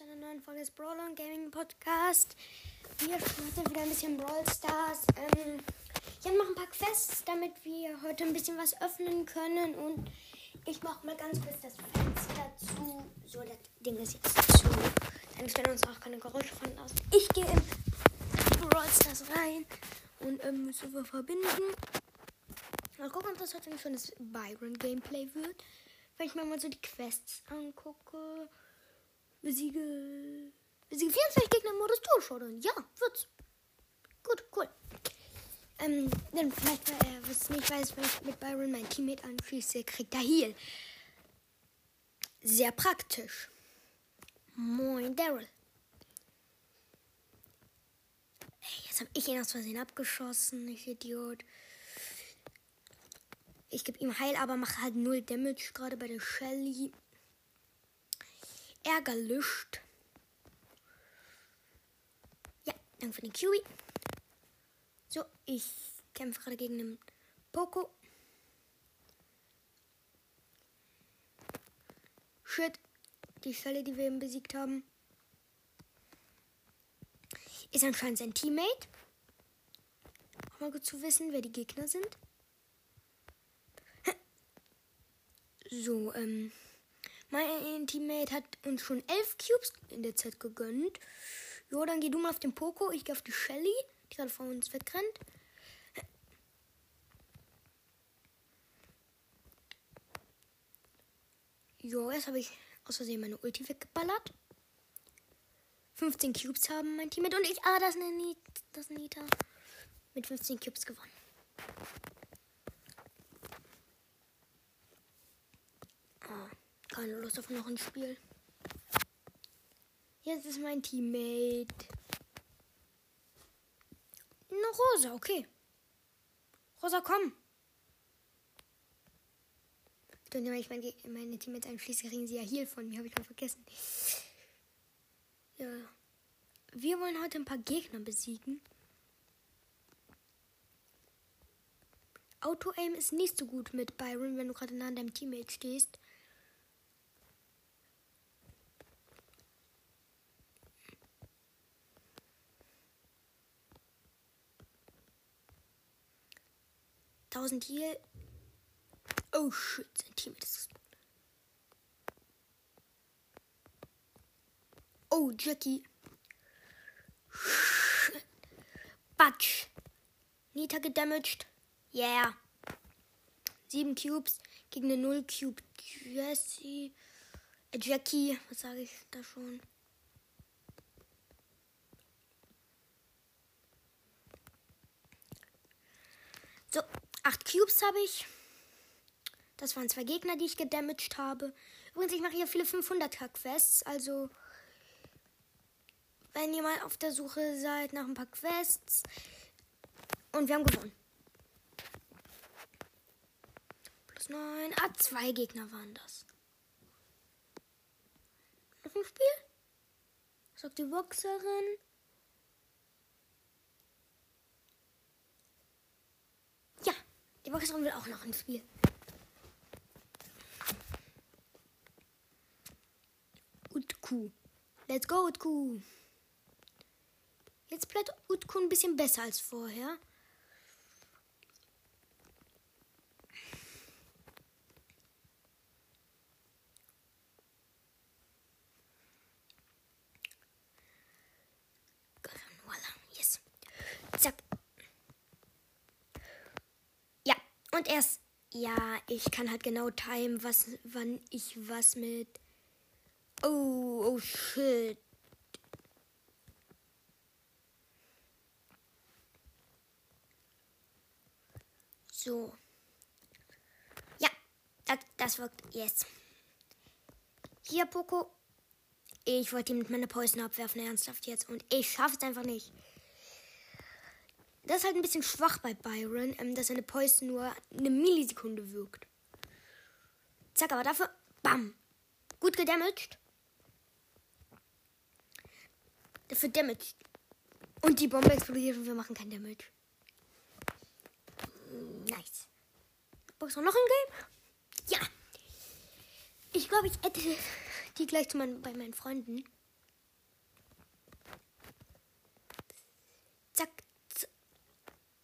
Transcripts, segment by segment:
zu einer neuen Folge des Brawl und Gaming Podcast. Wir starten wieder ein bisschen Brawl Stars. Ähm, ich mache ein paar Quests, damit wir heute ein bisschen was öffnen können. Und ich mache mal ganz kurz das Fenster zu. So, das Ding ist jetzt zu. Dann stellen uns auch keine Geräusche von aus. Ich gehe in Brawl Stars rein und ähm, Server verbinden. Mal gucken, ob das heute ein schönes Byron Gameplay wird. Wenn ich mir mal so die Quests angucke. Besiege. Besiege 24 Gegner im Modus Tour Ja, wird's. Gut, cool. Ähm, dann vielleicht, weil er es nicht weiß, wenn ich mit Byron mein Teammate anschließe, kriegt er Heal. Sehr praktisch. Moin, Daryl. Jetzt habe ich ihn aus Versehen abgeschossen, ich Idiot. Ich gebe ihm Heil, aber mache halt null Damage, gerade bei der Shelly. Ärgerlischt. Ja, danke für den Kiwi. So, ich kämpfe gerade gegen den Poco. Shit. Die Shelly, die wir eben besiegt haben, ist anscheinend sein Teammate. Auch mal gut zu wissen, wer die Gegner sind. So, ähm. Mein Teammate hat uns schon elf Cubes in der Zeit gegönnt. Jo, dann geh du mal auf den Poco. Ich gehe auf die Shelly, die gerade vor uns wegrennt. Jo, jetzt habe ich aus Versehen meine Ulti weggeballert. 15 Cubes haben mein Teammate und ich. Ah, das ist eine. Das ist Nita. Mit 15 Cubes gewonnen. Keine Lust auf noch ein Spiel. Jetzt ist mein Teammate. Eine Rosa, okay. Rosa, komm. Und wenn ich meine, meine Teammates einschließe, kriegen sie ja hier von mir, habe ich mal vergessen. Ja. Wir wollen heute ein paar Gegner besiegen. Auto-Aim ist nicht so gut mit Byron, wenn du gerade nah an deinem Teammate stehst. Tausend hier. Oh shit, sein Team ist. Oh, Jackie. Batsch. Nita gedamaged. Yeah. Sieben Cubes gegen eine Null Cube. Jessie. Äh, Jackie. Was sage ich da schon? So, acht Cubes habe ich. Das waren zwei Gegner, die ich gedamaged habe. Übrigens, ich mache hier viele 500er-Quests. Also, wenn ihr mal auf der Suche seid nach ein paar Quests. Und wir haben gewonnen. Plus 9. Ah, zwei Gegner waren das. Noch ein Spiel? Sagt die Boxerin. Ja, die Boxerin will auch noch ein Spiel. Utku. Let's go, Utku. Jetzt bleibt Utku ein bisschen besser als vorher. Yes. Zack. Ja, und erst. Ja, ich kann halt genau timen, was, wann ich was mit. Oh, oh shit. So. Ja, das, das wirkt. Yes. Hier, Poco. Ich wollte ihn mit meiner Poison abwerfen, ernsthaft jetzt. Und ich schaffe es einfach nicht. Das ist halt ein bisschen schwach bei Byron, ähm, dass seine Poison nur eine Millisekunde wirkt. Zack, aber dafür, bam. Gut gedamaged. Dafür damaged. Und die Bombe explodiert und wir machen kein Damage. Nice. Brauchst du noch ein Game? Ja. Ich glaube, ich hätte die gleich zu meinen, bei meinen Freunden.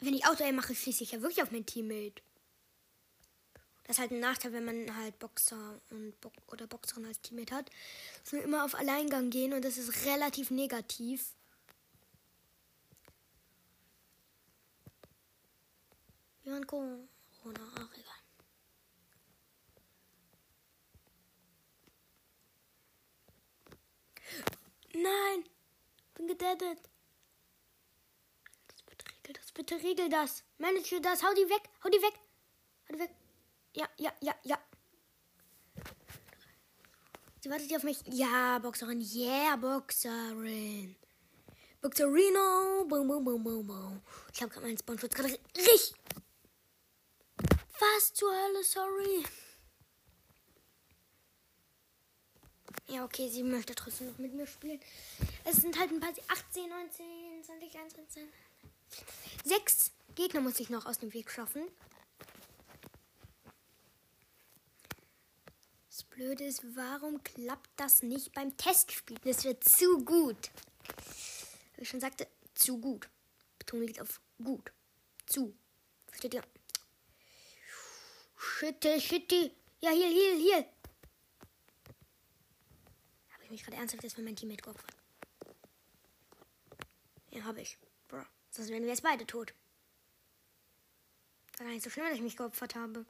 Wenn ich Auto mache, schieße ich ja wirklich auf mein Teammate. Das ist halt ein Nachteil, wenn man halt Boxer und Bo oder Boxerin als Teammate hat. Dass wir immer auf Alleingang gehen und das ist relativ negativ. Während Corona, ach egal. Nein! Bin gedettet. Regel das, bitte regel das. Manage das, hau die weg, hau die weg. Hau die weg. Ja, ja, ja, ja. Sie wartet auf mich. Ja, Boxerin. Yeah, Boxerin. Boxerino. Boom, boom, boom, boom, boom. Ich habe gerade meinen Spawnschutz gerade richtig. Was zur Hölle, sorry. Ja, okay, sie möchte trotzdem noch mit mir spielen. Es sind halt ein paar 18, 19, 20, 21, 6 Gegner muss ich noch aus dem Weg schaffen. Das Blöde ist, warum klappt das nicht beim Testspiel? Das wird zu gut. Wie ich schon sagte, zu gut. Betonung liegt auf gut. Zu. Versteht ihr? Shitty, shitty. Ja, hier, hier, hier. Habe ich mich gerade ernsthaft für mein Teammate geopfert? Ja, habe ich. Sonst wären wir jetzt beide tot. War gar nicht so schlimm, dass ich mich geopfert habe.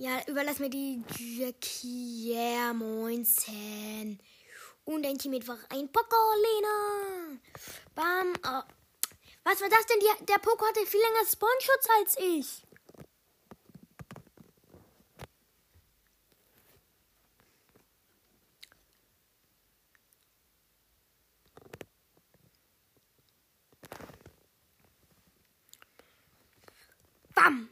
Ja, überlass mir die Jackie. Yeah, moinsen. Und ein Teammate war ein Pokolina. Bam. Oh. Was war das denn? Die, der Poko hatte viel länger Spawnschutz als ich. Bam.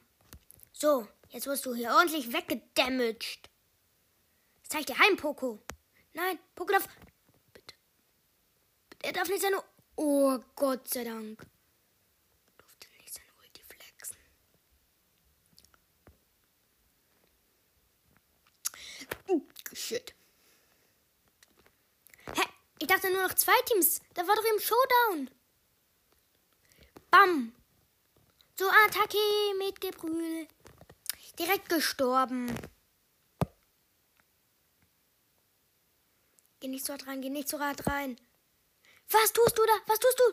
So, jetzt wirst du hier ordentlich weggedamaged. Das zeigt dir heim, Poko. Nein, Poko darf. Bitte. Er darf nicht seine. Oh, Gott sei Dank. Durfte nicht seine Ulti flexen. Uh, shit. Hä? Ich dachte nur noch zwei Teams. Da war doch im Showdown. Bam. So, Attacke mit Gebrühl. Direkt gestorben. Geh nicht so hart rein, geh nicht so hart rein. Was tust du da? Was tust du?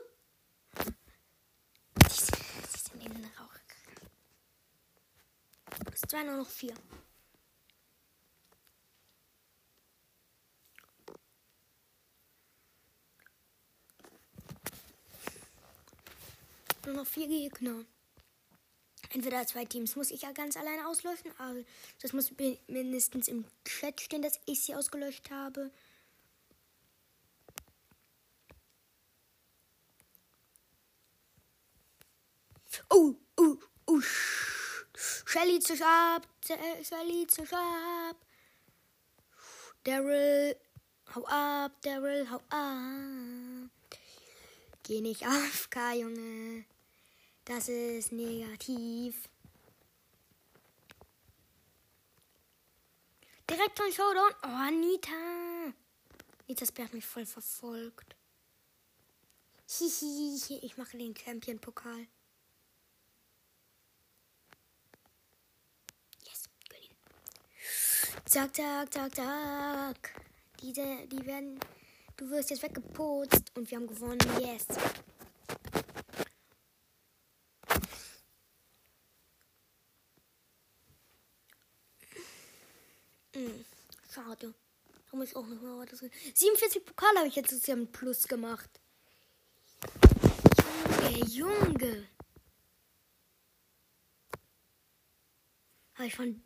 Sie, sind in den Rauch gegangen. Es zwei nur noch vier. Nur noch vier Gegner. Entweder zwei Teams muss ich ja ganz alleine auslöschen, aber das muss mindestens im Chat stehen, dass ich sie ausgelöscht habe. Oh, oh, oh. Shelly zu Sharp. Shelly zu Sharp. Daryl, hau ab, Daryl, hau ab. Geh nicht auf, K, Junge. Das ist negativ. Direkt von Showdown. Oh, Anita. Nitas Bär hat mich voll verfolgt. Hihi, ich mache den Champion-Pokal. Zack, zack, zack, zack. Diese, die werden. Du wirst jetzt weggeputzt und wir haben gewonnen. Yes. Schade. Da muss ich auch noch mal was 47 Pokal habe ich jetzt mit Plus gemacht. Junge, Junge. Habe ich von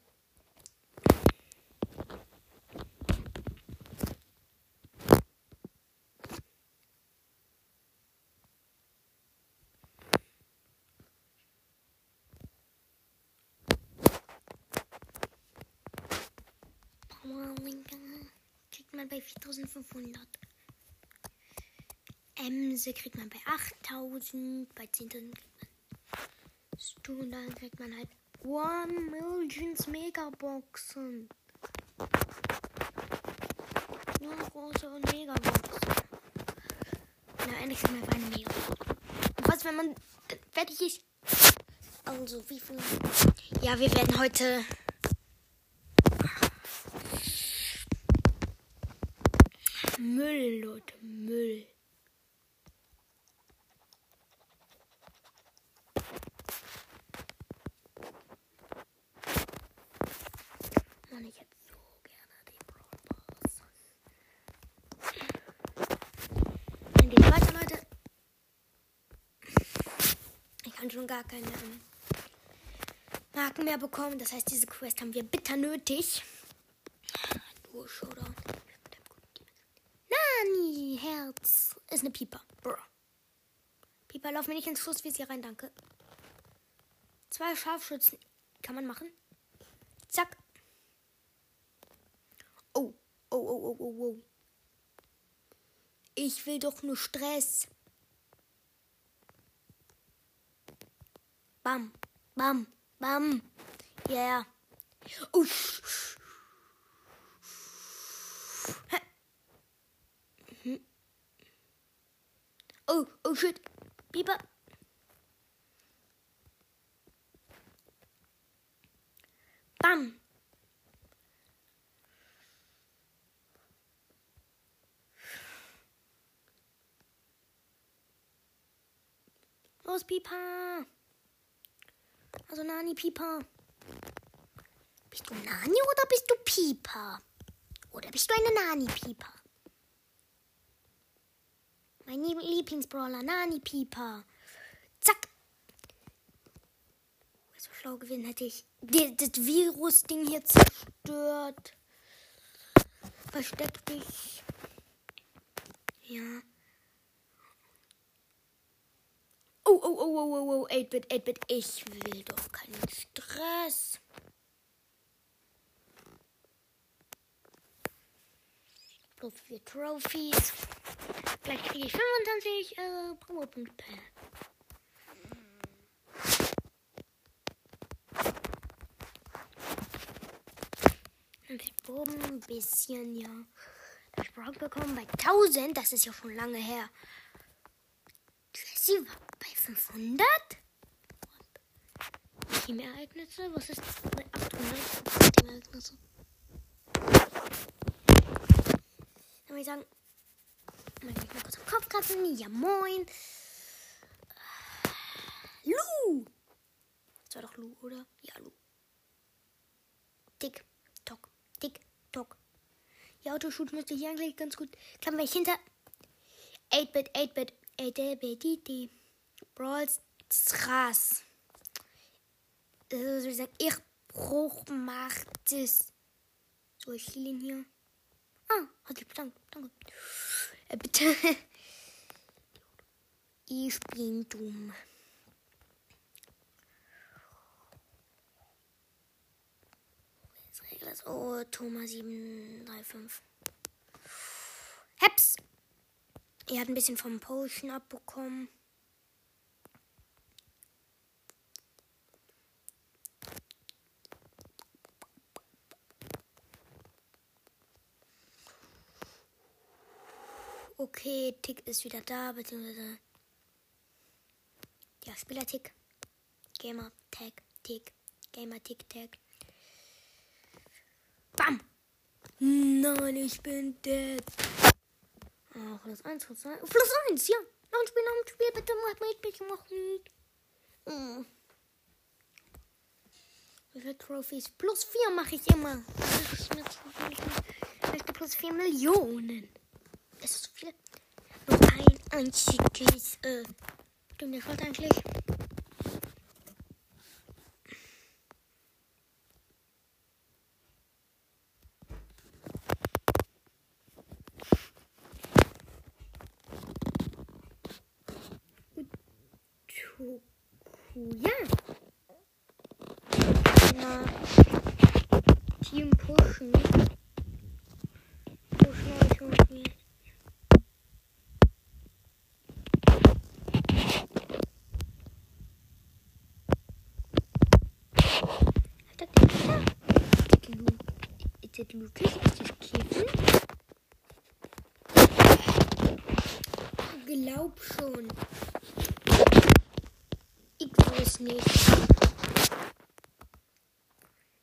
kriegt man bei 4500. Emse kriegt man bei 8000. Bei 10.000 kriegt man Stunde. kriegt man halt One Millions Megaboxen. Nur große und Megaboxen. Na, endlich sind wir bei einem Mehl. Und was, wenn man fertig ist? Also, wie viel? Ja, wir werden heute. Müll, Leute, Müll. Mann, ich hätte so gerne die Brawl. Dann geht's weiter, Leute. Ich kann schon gar keine ähm, Marken mehr bekommen. Das heißt, diese Quest haben wir bitter nötig. Duo Showdown. Nani, Herz. Ist eine Pieper. Pieper, lauf mir nicht ins Schussvisier rein, danke. Zwei Scharfschützen. Kann man machen. Zack. Oh, oh, oh, oh, oh, oh. Ich will doch nur Stress. Bam, bam, bam. Yeah. Oh, sch, sch. Hä? Mhm. Oh, oh shit. Pieper. Bam. Los, Pieper. Also Nani, Pieper. Bist du Nani oder bist du Pieper? Oder bist du eine Nani-Pieper? Mein Lie- Lieblingsbrawler, Nani-Pieper. Zack. So schlau gewinnen hätte ich das Virus-Ding hier zerstört. Versteck dich. Ja. Oh, oh, oh, oh, oh, oh, 8-Bit, 8-Bit. Ich will doch keinen Stress. Plus vier Trophies. Gleich kriege ich 25 äh, Promo-Punkte. Proben, ein bisschen, ja. Das Brock bekommen bei 1000, das ist ja schon lange her. Jessie war bei 500? Teamereignisse? Was ist bei 800 Teamereignisse? Dann würde ich sagen, dann kann ich mal kurz am Kopf kratzen. Ja, moin. Lu! Das war doch Lu, oder? Ja, Lu. Tick, tock, tick, tock. Ja, Autoshoot müsste hier eigentlich ganz gut klappen, weil ich hinter 8-Bit, 8-Bit, 8-Bit, DD, Brawl Stars. Also, ich sagen, ich Bruch macht es. So, ich heal ihn hier. Ah, hat die danke, danke. Äh, bitte. Ich bin dumm. Jetzt regel das. Oh, Thomas 735. Heps! Er hat ein bisschen vom Potion abbekommen. Okay, Tick ist wieder da, beziehungsweise. Ja, Spieler-Tick. Gamer, Tag, Tick. Gamer, Tick, Tag. Bam! Nein, ich bin dead. Oh, plus 1, plus 2. Plus 1, ja. Noch ein Spiel, noch ein Spiel. Bitte mach mit, bitte mach mit. Oh. Wie viele Trophies? Plus 4 mache ich immer. Ich möchte plus 4 Millionen. Das ist so viel. Noch ein einziges. Äh, stimmt, wollte eigentlich. Ja. Na, Team pushen. Pushen euch und mir. Alter, Alter. Ist das Lu- Lukas? Ist das Kevin? glaub schon. Ich weiß nicht.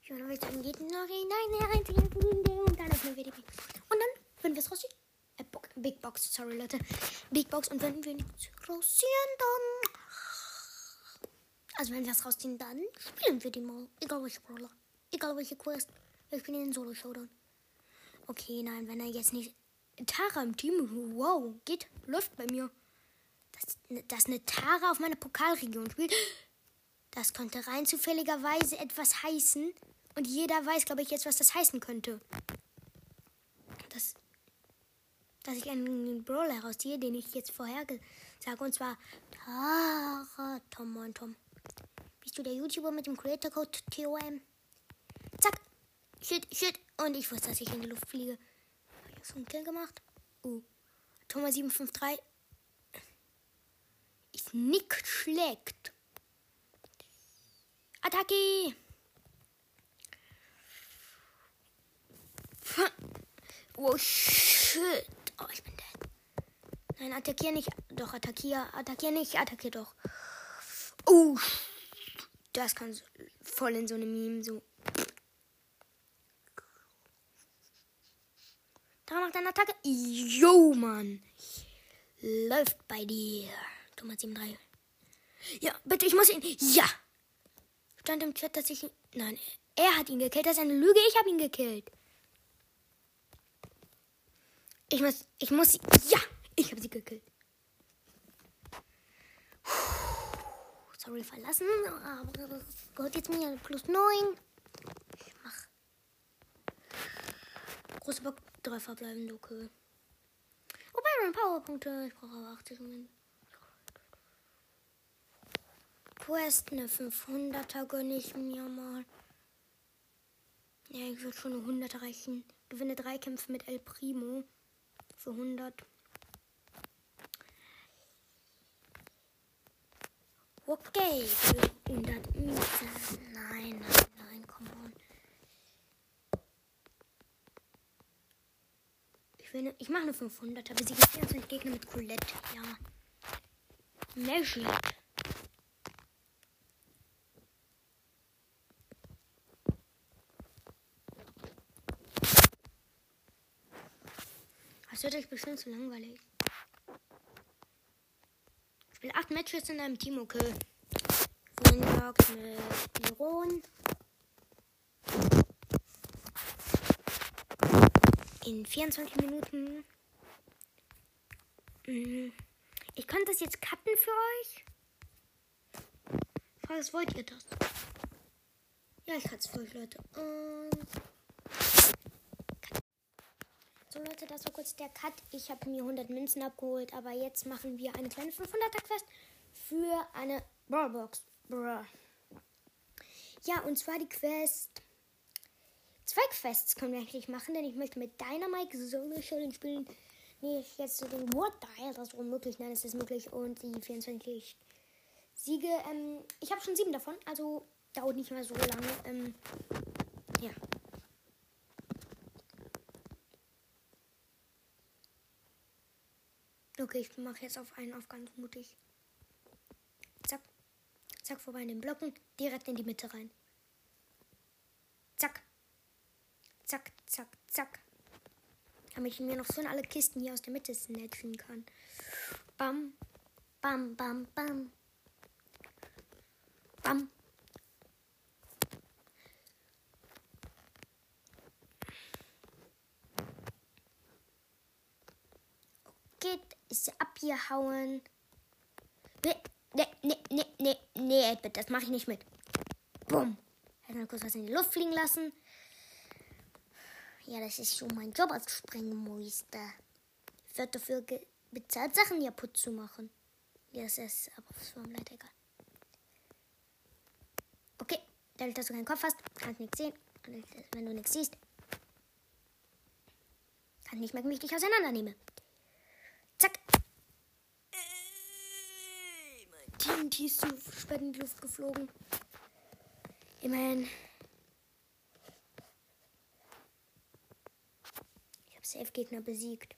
Ja, dann wird es geht noch hinein, rein, und dann öffnen wir die Big Und dann, wenn wir es rausziehen, äh, Big Box, sorry Leute, Big Box und wenn wir nichts rausziehen, dann, also wenn wir es rausziehen, dann spielen wir die mal, egal welche Brawler, egal welche Quest, wir spielen den Solo-Showdown. Okay, nein, wenn er jetzt nicht, Tara im Team, wow, geht, läuft bei mir. Dass, dass eine Tara auf meiner Pokalregion spielt, das könnte rein zufälligerweise etwas heißen. Und jeder weiß, glaube ich, jetzt, was das heißen könnte. Das, dass ich einen Brawler herausziehe, den ich jetzt vorher sage. Und zwar Tara Tom und Tom. Bist du der YouTuber mit dem Creator Code TOM? Shit, shit. Und ich wusste, dass ich in die Luft fliege. Habe ich so einen Kill gemacht? Uh. Thomas 753 ist nicht schlecht. Attacke! Oh shit. Oh, ich bin dead. Nein, attackier nicht. Doch, attackier. Attackier nicht. Attackier doch. Oh. Das kann voll in so eine Meme so. Da macht eine Attacke. Yo, Mann. Läuft bei dir. Thomas 73. Ja, bitte, ich muss ihn. Ja. Stand im Chat, dass ich ihn. Nein, er hat ihn gekillt. Das ist eine Lüge. Ich habe ihn gekillt. Ich muss, ich muss, ja, ich habe sie gekillt. Sorry, verlassen, aber das gehört jetzt mir plus 9. Ich mach. Große Bock, drei verbleibende, okay. Wobei, meine Powerpunkte, ich brauche aber 80 Moment. Quest, eine 500er gönne ich mir mal. Ja, ich würde schon eine 100 erreichen. Gewinne drei Kämpfe mit El Primo für 100. Okay, für 100 Münzen. Nein, nein, Ich, will ne, ich mache eine 500, aber sie gibt 24 Gegner mit Colette. Ja. Magic. Das wird euch bestimmt zu langweilig. Ich spiele acht Matches in einem Team, okay. Windlock mit Iron. In 24 Minuten. Mhm. Ich kann das jetzt cutten für euch. Was wollt ihr das? Ja, ich kann es für euch, Leute. Und so Leute, das war kurz der Cut. Ich habe mir 100 Münzen abgeholt, aber jetzt machen wir eine kleine 500er Quest für eine Brawlbox. Brawl. Ja, und zwar die Quest. Zwei Quests können wir eigentlich machen, denn ich möchte mit Dynamite Solo Showdown spielen. Nee, jetzt so den Word Dial, das ist unmöglich. Nein, es ist möglich. Und die 24 Siege. Ähm, ich habe schon sieben davon, also dauert nicht mehr so lange. Ähm, ja. Okay, ich mache jetzt auf einen auf ganz mutig. Zack. Zack, vorbei in den Blocken. Direkt in die Mitte rein. Zack. Zack, zack, zack. Damit ich mir noch so in alle Kisten hier aus der Mitte snatchen kann. Bam. Bam, bam, bam. Bam. Geht ist sie abgehauen. Nee, nee, nee, nee, nee, nee, das mache ich nicht mit. Bumm. Hätte mal kurz was in die Luft fliegen lassen. Ja, das ist schon mein Job als Sprengmeister. Ich werde dafür bezahlt, Sachen kaputt zu machen. Ja, das ist aber was vom Leid egal. Okay, dadurch, dass du keinen Kopf hast, kannst du nichts sehen. Und wenn du nichts siehst, kann ich nicht mehr, wie ich dich auseinandernehme. Zack. Ey, mein TNT ist zu spät in die Luft geflogen. Immerhin. Safe Gegner besiegt.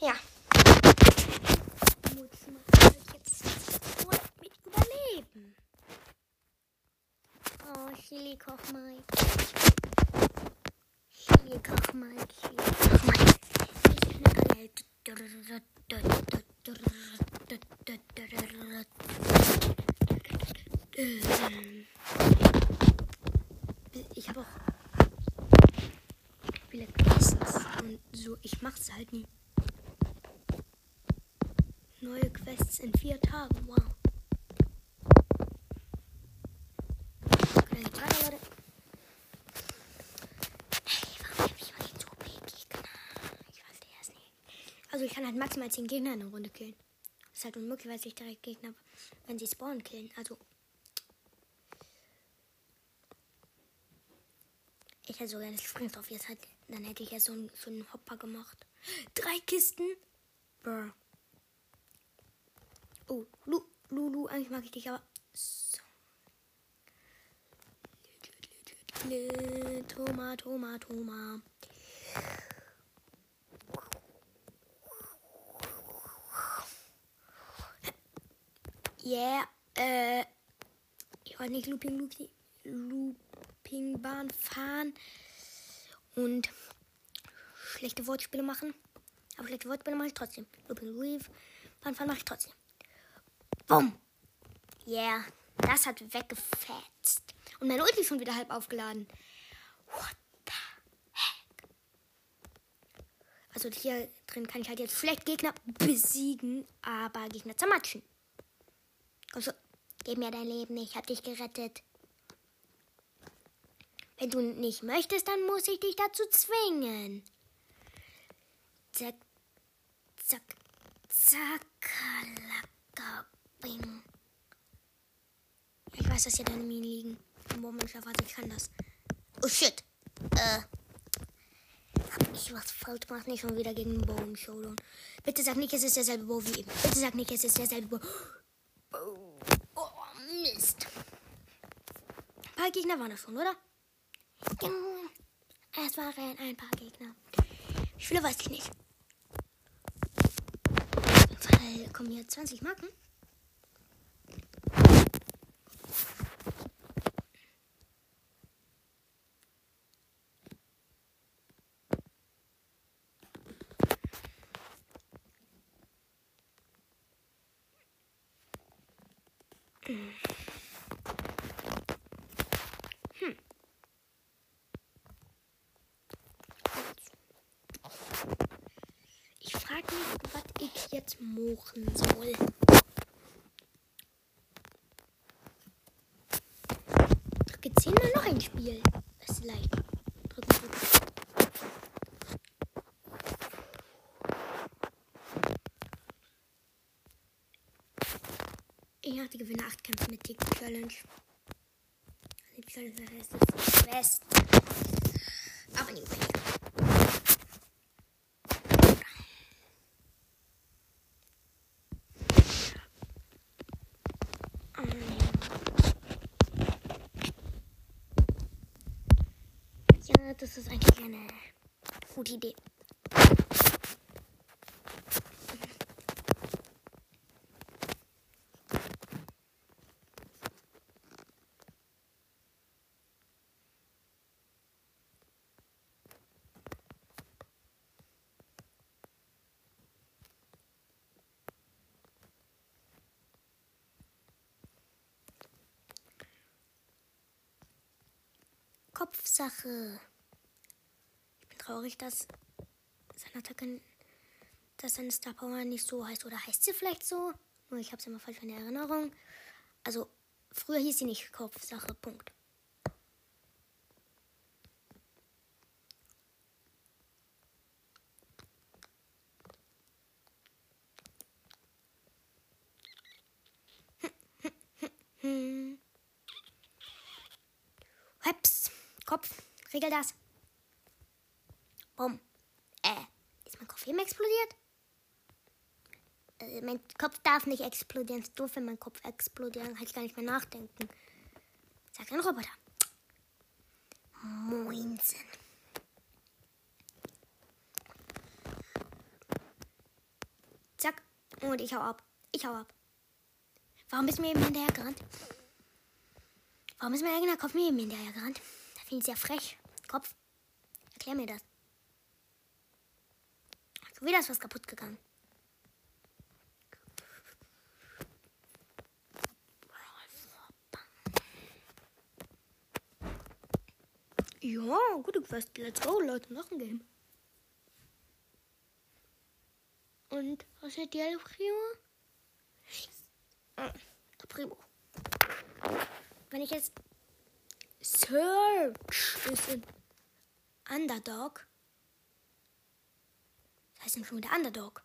Ja. Muss man jetzt mit überleben. Oh, Chili Koch mal. Chili Koch mal. Ich habe auch viele Quests und so. Ich mach's halt nie. Neue Quests in vier Tagen. Wow. Ich? Ich es. Also ich kann halt maximal 10 Gegner in einer Runde killen. Ist halt unmöglich, weil sich direkt Gegner, wenn sie spawnen, killen. Also. Hätte sogar das Springstoff jetzt halt, dann hätte ich ja so einen, so einen Hopper gemacht. Drei Kisten? Brr. Oh, Lu, Lulu, eigentlich mag ich dich, aber. So. Toma, Toma, Toma. Yeah, äh. Ich wollte nicht Looping, Looping, Loopingbahn fahren und schlechte Wortspiele machen. Aber schlechte Wortspiele mache ich trotzdem. Looping, Reef, Bahn fahren mache ich trotzdem. Bumm. Yeah, das hat weggefetzt. Und mein Ulti ist schon wieder halb aufgeladen. What the heck? Also hier drin kann ich halt jetzt vielleicht Gegner besiegen, aber Gegner zermatschen. Schon, gib mir dein Leben, ich hab dich gerettet. Wenn du nicht möchtest, dann muss ich dich dazu zwingen. Zack, zack, zack, lacka, bing. Ich weiß, dass hier deine Minen liegen. Moment, warte, ich kann das. Oh shit. Äh. Hab ich was falsch gemacht? Nicht schon wieder gegen den im Showdown. Bitte sag nicht, es ist derselbe Bow wie eben. Bitte sag nicht, es ist derselbe Bow. Oh, Mist. Ein paar Gegner waren das schon, oder? Es waren ein paar Gegner. Wie viele weiß ich nicht. Weil kommen hier 20 Marken. Hm. Ich frage mich, was ich jetzt machen soll. Drücke zehnmal noch ein Spiel. Das ist leicht. Drücken, drücken. Ich dachte, gewinne 8 Kämpfe mit Tick Challenge. Die Challenge heißt es West. Aber nicht mehr. Ja, das ist eigentlich eine gute Idee. Kopfsache. Traurig, dass seine Attacke, dass seine Star Power nicht so heißt. Oder heißt sie vielleicht so? Nur ich habe es immer falsch in Erinnerung. Also, früher hieß sie nicht Kopfsache. Punkt. Hm. Heps. Kopf. Regel das. Bumm. Äh. Ist mein Kopf eben explodiert? Äh, mein Kopf darf nicht explodieren. Es ist doof, wenn mein Kopf explodiert. Dann kann ich gar nicht mehr nachdenken. Sagt ein Roboter. Moinsen. Zack. Und ich hau ab. Ich hau ab. Warum bist du mir eben hinterher gerannt? Warum ist mein eigener Kopf mir hinterher gerannt? Da finde ich sehr frech. Kopf, erklär mir das. Schon wieder ist was kaputt gegangen. Ja, gute Quest. Let's go, Leute. Noch ein Game. Und was hat die Primo? Ah, Primo. Wenn ich jetzt Search ist in Underdog. Das heißt schon der Underdog.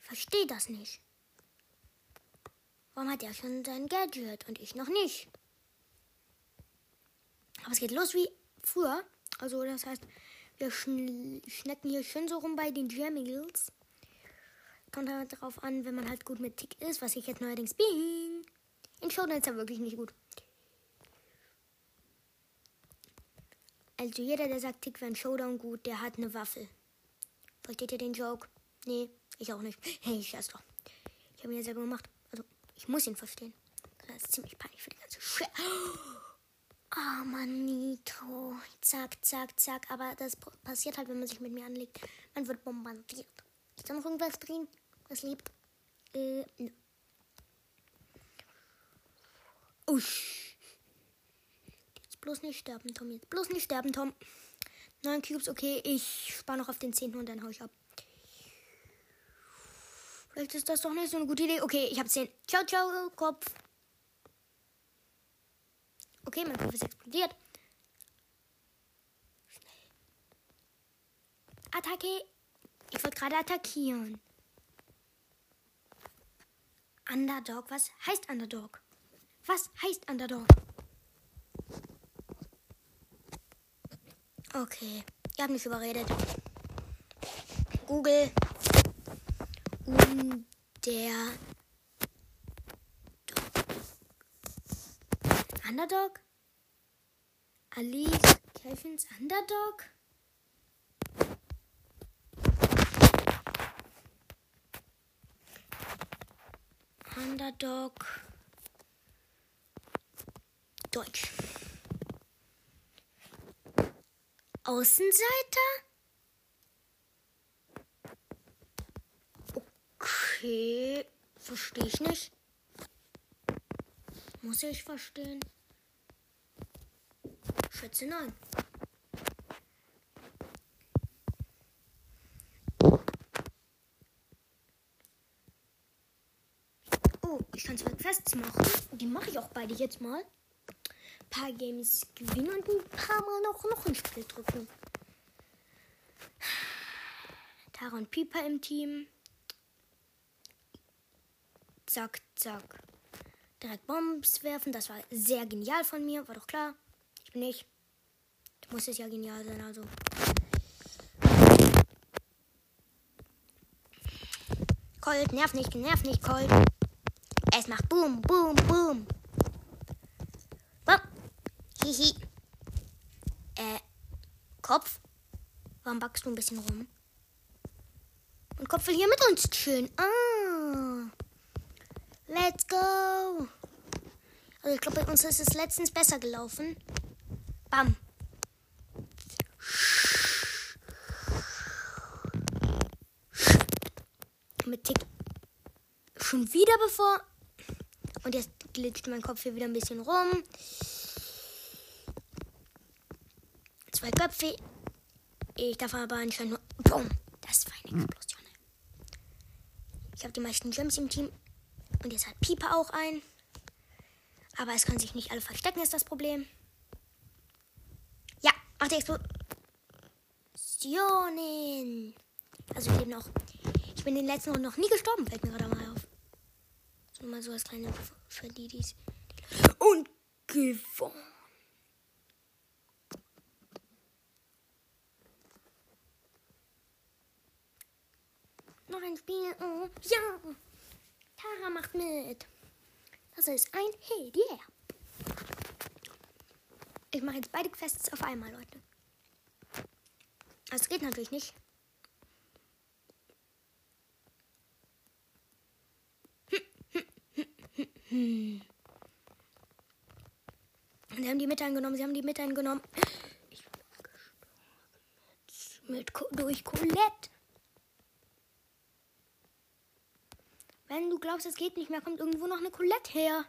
Ich verstehe das nicht. Warum hat er schon sein Gadget und ich noch nicht? Aber es geht los wie früher. Also das heißt, wir schnecken hier schön so rum bei den Jamigles. Kommt halt darauf an, wenn man halt gut mit Tick ist, was ich jetzt neuerdings bin. In Showdown ist er wirklich nicht gut. Also jeder, der sagt, Tick wäre in Showdown gut, der hat eine Waffe. Versteht ihr den Joke? Nee, ich auch nicht. Hey, ich weiß doch. Ich habe ihn ja selber gemacht. Ich muss ihn verstehen. Das ist ziemlich peinlich für die ganze Shit. Oh, Manito. Zack, zack, zack. Aber das passiert halt, wenn man sich mit mir anlegt. Man wird bombardiert. Ist da noch irgendwas drin? Was liebt? Äh, ne. Usch. Bloß nicht sterben, Tom. Jetzt bloß nicht sterben, Tom. Neun Cubes, okay. Ich spare noch auf den zehnten und dann hau ich ab. Vielleicht ist das doch nicht so eine gute Idee. Okay, ich habe 10. Ciao, ciao, Kopf. Okay, mein Kopf ist explodiert. Schnell. Attacke. Ich wollte gerade attackieren. Underdog. Was heißt Underdog? Was heißt Underdog? Okay. Ihr habt mich überredet. Google und der Underdog? Alice Kevins Underdog? Underdog Deutsch. Außenseiter? Okay, verstehe ich nicht. Muss ich verstehen? Schätze nein. Oh, ich kann zwei Quests machen. Die mache ich auch beide jetzt mal. Paar Games gewinnen und ein paar Mal noch, noch ein Spiel drücken. Tara und Pieper im Team. Zack, zack. Direkt Bombs werfen. Das war sehr genial von mir. War doch klar. Ich bin nicht. Muss es ja genial sein, also. Colt, nerv nicht, nerv nicht, Colt. Es macht Boom, Boom. Boom. Hihi. Äh, Kopf? Warum backst du ein bisschen rum? Und Kopf will hier mit uns chillen. Ah. Let's go! Also ich glaube, bei uns ist es letztens besser gelaufen. Bam. Mit Tick. Schon wieder bevor. Und jetzt glitscht mein Kopf hier wieder ein bisschen rum. Zwei Köpfe. Ich darf aber anscheinend nur. Boom. Das war eine Explosion. Ich habe die meisten Gems im Team. Und jetzt hat Pieper auch ein. Aber es können sich nicht alle verstecken, ist das Problem. Ja, ach die Explosionen. Also ich lebe noch. Ich bin in den letzten Runden noch nie gestorben, fällt mir gerade mal auf. So mal so als kleine für die, die Und gewonnen. Noch ein Spiel. Oh, ja. Tara macht mit. Das ist ein Hey, yeah. Ich mache jetzt beide Quests auf einmal, Leute. Das geht natürlich nicht. Sie haben die mit eingenommen, sie haben die mit eingenommen. Ich mit, durch Colette. Wenn du glaubst, es geht nicht mehr, kommt irgendwo noch eine Colette her.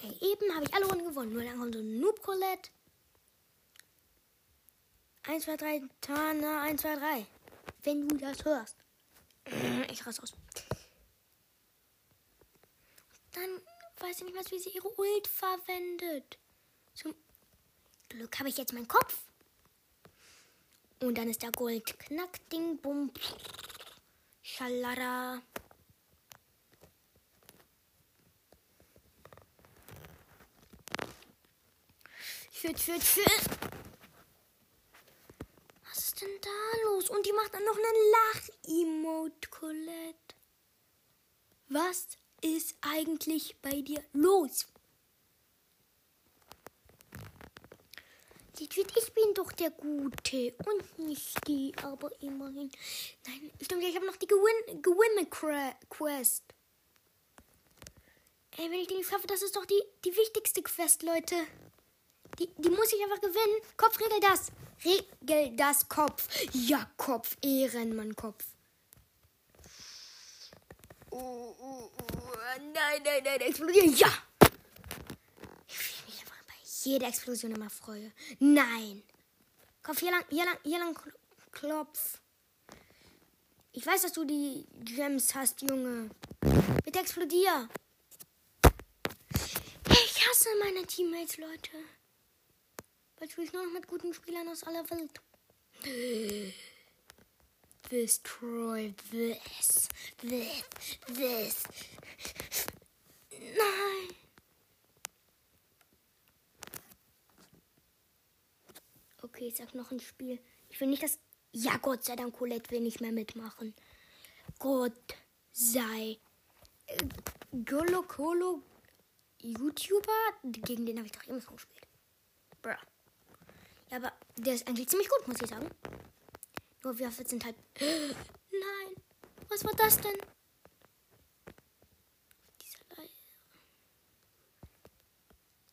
Hey, eben habe ich alle Runden gewonnen. Nur dann kommt so ein Noob Colette. 1, 2, 3, Tana, 1, 2, 3. Wenn du das hörst. Ich raus aus. Dann weiß ich nicht mehr, wie sie ihre Ult verwendet. Zum Glück habe ich jetzt meinen Kopf. Und dann ist der Gold. Knack, ding, bum. Schalala. Shit, shit, shit. Was ist denn da los? Und die macht dann noch einen Lach-Emote, Colette. Was ist eigentlich bei dir los? Tut, ich bin doch der Gute und nicht die, aber immerhin. Nein, stimmt, ich habe noch die Gewin Gewinne-Quest. Ey, wenn ich die nicht schaffe, das ist doch die, die wichtigste Quest, Leute. Die, die muss ich einfach gewinnen. Kopf, regel das. Regel das, Kopf. Ja, Kopf, Ehrenmann, Kopf. Uh, uh, uh, nein, nein, nein, explodieren. Ja! Jeder Explosion immer freue. Nein! Kopf, hier lang, hier lang, hier lang, Klopf. Ich weiß, dass du die Gems hast, Junge. Bitte explodier. Ich hasse meine Teammates, Leute. Weil spiele ich nur noch mit guten Spielern aus aller Welt. Destroy this. This. This. Nein. Okay, ich sag noch ein Spiel. Ich will nicht, dass. Ja, Gott sei Dank, Colette will nicht mehr mitmachen. Gott sei. Äh, Golo Kolo YouTuber? Gegen den habe ich doch immer schon gespielt. Bruh. Ja, aber der ist eigentlich ziemlich gut, muss ich sagen. Nur wir sind halt. Nein! Was war das denn?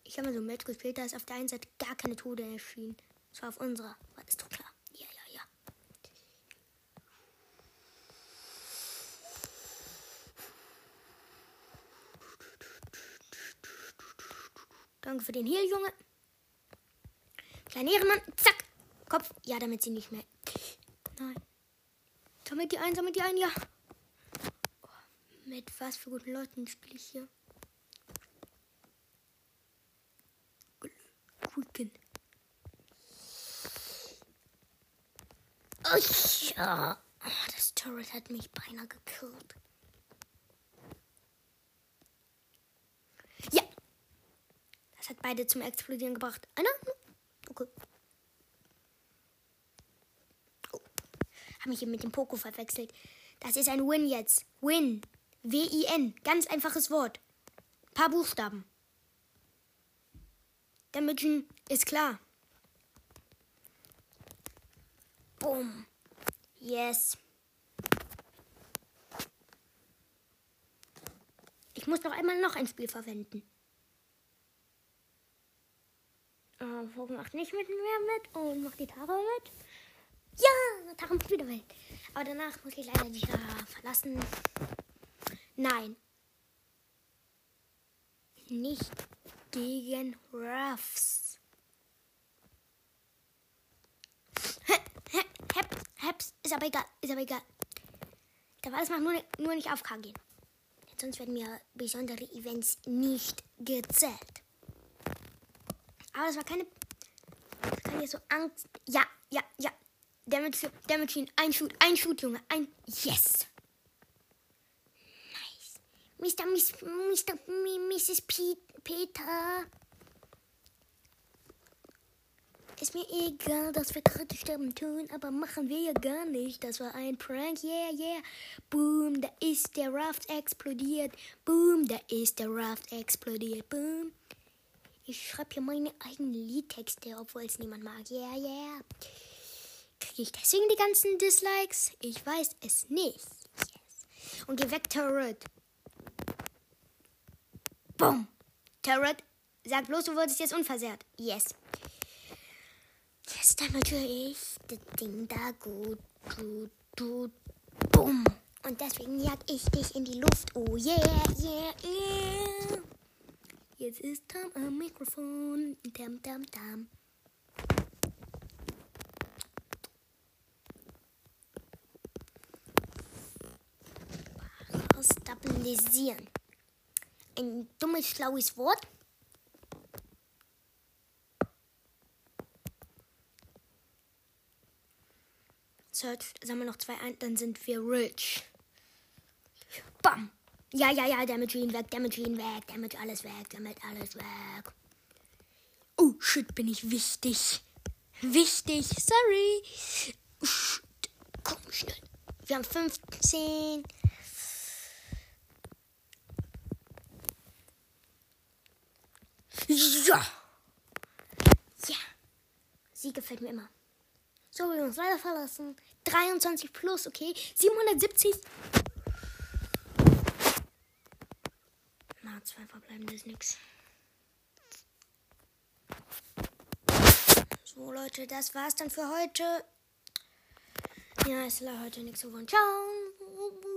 Ich habe mal so ein Match gespielt, da ist auf der einen Seite gar keine Tode erschienen. Das war auf unserer. Ist doch klar. Ja, ja, ja. Danke für den Heal, Junge. Kleiner Ehrenmann. Zack. Kopf. Ja, damit sie nicht mehr. Nein. Sammelt die ein, sammelt die ein, ja. Oh, mit was für guten Leuten spiele ich hier? Guten. Ja. Oh, das Turret hat mich beinahe gekillt. Ja. Das hat beide zum Explodieren gebracht. Einer? Okay. Oh. Habe mich hier mit dem Poco verwechselt. Das ist ein Win jetzt. Win. W-I-N. Ganz einfaches Wort. Paar Buchstaben. Mission ist klar. Boom. Yes. Ich muss noch einmal noch ein Spiel verwenden. Äh, Vogel macht nicht mit mir mit und macht die Tara mit. Ja, Tara macht wieder mit. Aber danach muss ich leider die Tara verlassen. Nein. Nicht gegen Ruffs. Heps, ist aber egal, ist aber egal. Da war das mal nur, nur nicht auf K gehen. Sonst werden mir besondere Events nicht gezählt. Aber das war keine. Das kann hier so Angst. Ja, ja, ja. Damage, Damage ihn. Ein Shoot, ein Shoot, Junge. Ein. Yes. Nice. Mr. Miss, Mr. Mrs. Peter. Ist mir egal, dass wir gerade sterben tun, aber machen wir ja gar nicht. Das war ein Prank, yeah, yeah. Boom, da ist der Raft explodiert. Boom, da ist der Raft explodiert. Boom. Ich schreibe hier meine eigenen Liedtexte, obwohl es niemand mag. Yeah, yeah. Kriege ich deswegen die ganzen Dislikes? Ich weiß es nicht. Yes. Und geh weg, Turret. Boom. Tarot, sag bloß, du wurdest jetzt unversehrt. Yes. Jetzt damit höre ich das Ding da gut, gut, gut, bumm. Und deswegen jag ich dich in die Luft. Oh yeah, yeah, yeah. Jetzt ist Tom am Mikrofon. Dam, dam, dam. Stabilisieren. Ein dummes, schlaues Wort. Search, sammeln noch zwei ein, dann sind wir rich. Bam. Ja, ja, ja, Damage ihn weg, Damage ihn weg, Damage alles weg, Damage alles weg. Oh, shit, bin ich wichtig. Wichtig, sorry. Shit. Komm, schnell. Wir haben 15. Ja. Ja. Sie gefällt mir immer. So, wir uns leider verlassen. 23 plus, okay. 770. Na, zwei verbleibende ist nix. So, Leute, das war's dann für heute. Ja, ist leider heute nichts geworden. Ciao.